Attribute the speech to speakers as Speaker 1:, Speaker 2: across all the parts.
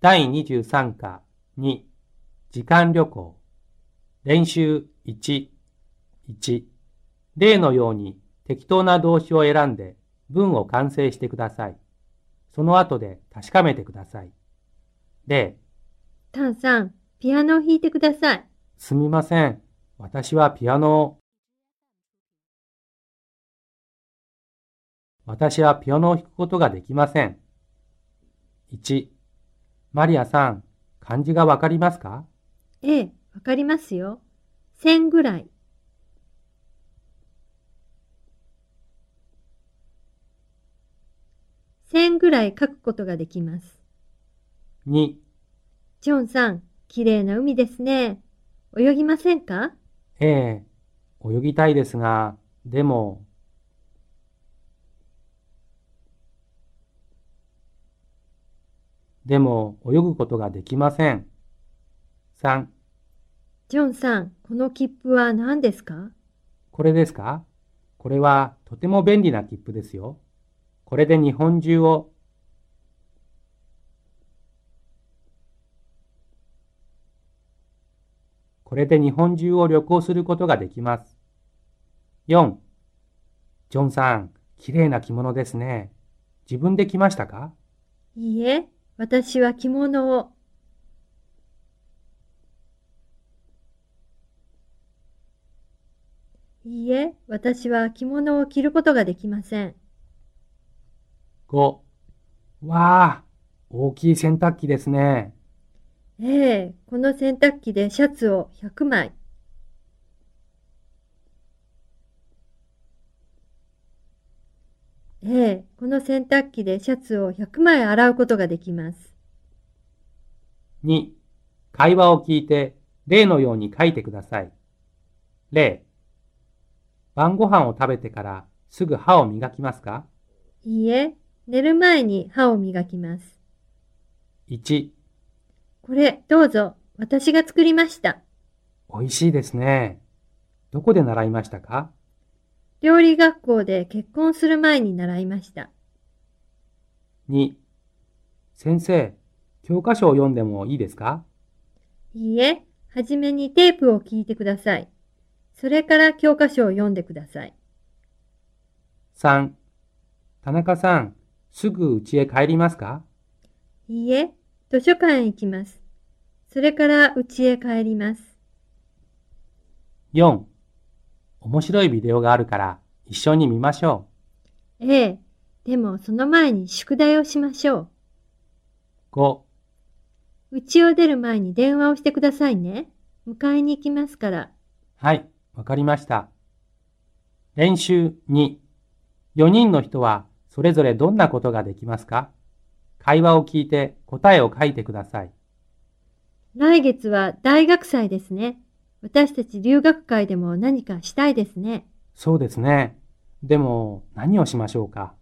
Speaker 1: 第23課2時間旅行練習1 1例のように適当な動詞を選んで文を完成してください。その後で確かめてください。例
Speaker 2: タンさん、ピアノを弾いてください。
Speaker 1: すみません。私はピアノを私はピアノを弾くことができません。1マリアさん、漢字がわかりますか？
Speaker 2: ええ、わかりますよ。千ぐらい。千ぐらい書くことができます。
Speaker 1: 2
Speaker 2: ジョンさん、きれいな海ですね。泳ぎませんか？
Speaker 1: ええ、泳ぎたいですが、でも、でも泳ぐことができません。3、
Speaker 2: ジョンさん、この切符は何ですか？
Speaker 1: これですか？これはとても便利な切符ですよ。これで日本中を、これで日本中を旅行することができます。4. ジョンさん、きれいな着物ですね。自分で着ましたか？
Speaker 2: いいえ、私は着物を。いいえ、私は着物を着ることができません。
Speaker 1: 5. わあ、大きい洗濯機ですね。
Speaker 2: ええ、この洗濯機でシャツを100枚。ええ、この洗濯機でシャツを100枚洗うことができます。
Speaker 1: 2. 会話を聞いて例のように書いてください。例晩ご飯を食べてからすぐ歯を磨きますか？
Speaker 2: いいえ、寝る前に歯を磨きます。
Speaker 1: ?1.
Speaker 2: これ、どうぞ。私が作りました。
Speaker 1: 美味しいですね。どこで習いましたか？
Speaker 2: 料理学校で結婚する前に習いました。
Speaker 1: ?2. 先生、教科書を読んでもいいですか？
Speaker 2: いいえ、はじめにテープを聞いてください。それから教科書を読んでください。
Speaker 1: ?3. 田中さん、すぐ家へ帰りますか？
Speaker 2: いいえ、図書館へ行きます。それから家へ帰ります。
Speaker 1: ?4. 面白いビデオがあるから一緒に見ましょ
Speaker 2: ええ、でもその前に宿題をしましょ
Speaker 1: う。5.
Speaker 2: う。家を出る前に電話をしてくださいね。迎えに行きますから。
Speaker 1: はい、わかりました。練習2。4人の人はそれぞれどんなことができますか？会話を聞いて答えを書いてください。
Speaker 2: 来月は大学祭ですね。私たち留学会でも何かしたいですね。
Speaker 1: そうですね。でも何をしましょうか？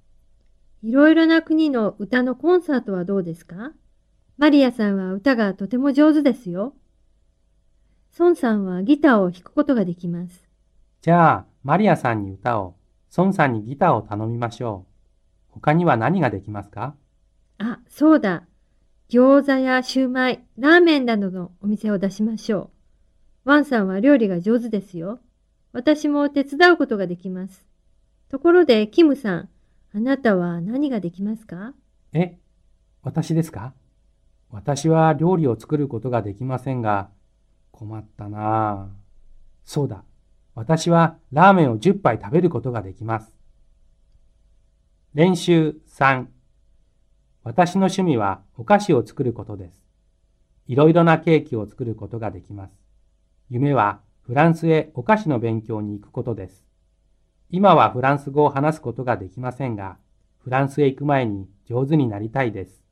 Speaker 2: いろいろな国の歌のコンサートはどうですか？マリアさんは歌がとても上手ですよ。ソンさんはギターを弾くことができます。
Speaker 1: じゃあ、マリアさんに歌を、ソンさんにギターを頼みましょう。他には何ができますか？
Speaker 2: あ、そうだ。餃子やシューマイ、ラーメンなどのお店を出しましょう。ワンさんは料理が上手ですよ。私も手伝うことができます。ところで、キムさん、あなたは何ができますか？
Speaker 1: え私ですか？私は料理を作ることができませんが、困ったなあ。そうだ。私はラーメンを10杯食べることができます。練習3。私の趣味はお菓子を作ることです。いろいろなケーキを作ることができます。夢はフランスへお菓子の勉強に行くことです。今はフランス語を話すことができませんが、フランスへ行く前に上手になりたいです。